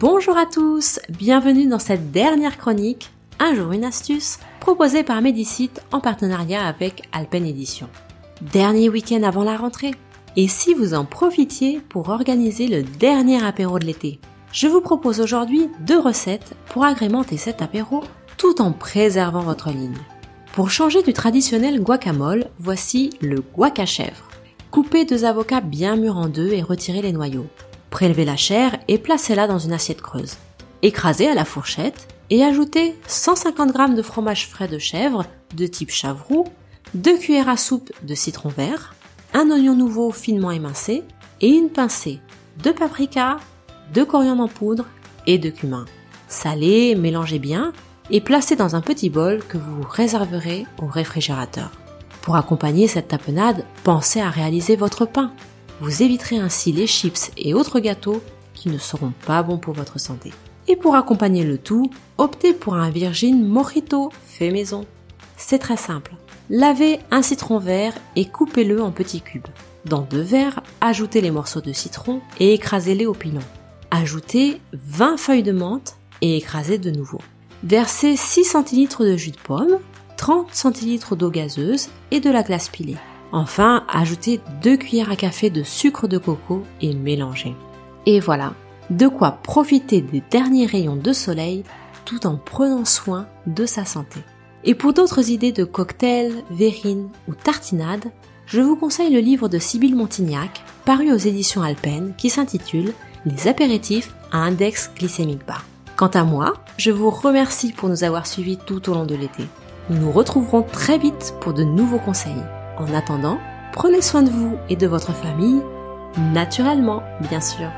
Bonjour à tous, bienvenue dans cette dernière chronique, un jour une astuce, proposée par Medicite en partenariat avec Alpen Edition. Dernier week-end avant la rentrée, et si vous en profitiez pour organiser le dernier apéro de l'été Je vous propose aujourd'hui deux recettes pour agrémenter cet apéro tout en préservant votre ligne. Pour changer du traditionnel guacamole, voici le guac à chèvre. Coupez deux avocats bien mûrs en deux et retirez les noyaux. Prélevez la chair et placez-la dans une assiette creuse. Écrasez à la fourchette et ajoutez 150 g de fromage frais de chèvre de type chavroux, 2 cuillères à soupe de citron vert, un oignon nouveau finement émincé et une pincée de paprika, de coriandre en poudre et de cumin. Salez, mélangez bien et placez dans un petit bol que vous réserverez au réfrigérateur. Pour accompagner cette tapenade, pensez à réaliser votre pain. Vous éviterez ainsi les chips et autres gâteaux qui ne seront pas bons pour votre santé. Et pour accompagner le tout, optez pour un Virgin Mojito fait maison. C'est très simple. Lavez un citron vert et coupez-le en petits cubes. Dans deux verres, ajoutez les morceaux de citron et écrasez-les au pilon. Ajoutez 20 feuilles de menthe et écrasez de nouveau. Versez 6 centilitres de jus de pomme, 30 centilitres d'eau gazeuse et de la glace pilée. Enfin, ajoutez 2 cuillères à café de sucre de coco et mélangez. Et voilà, de quoi profiter des derniers rayons de soleil tout en prenant soin de sa santé. Et pour d'autres idées de cocktails, verrines ou tartinades, je vous conseille le livre de Sybille Montignac, paru aux éditions Alpen, qui s'intitule Les apéritifs à index glycémique bas. Quant à moi, je vous remercie pour nous avoir suivis tout au long de l'été. Nous nous retrouverons très vite pour de nouveaux conseils. En attendant, prenez soin de vous et de votre famille, naturellement, bien sûr.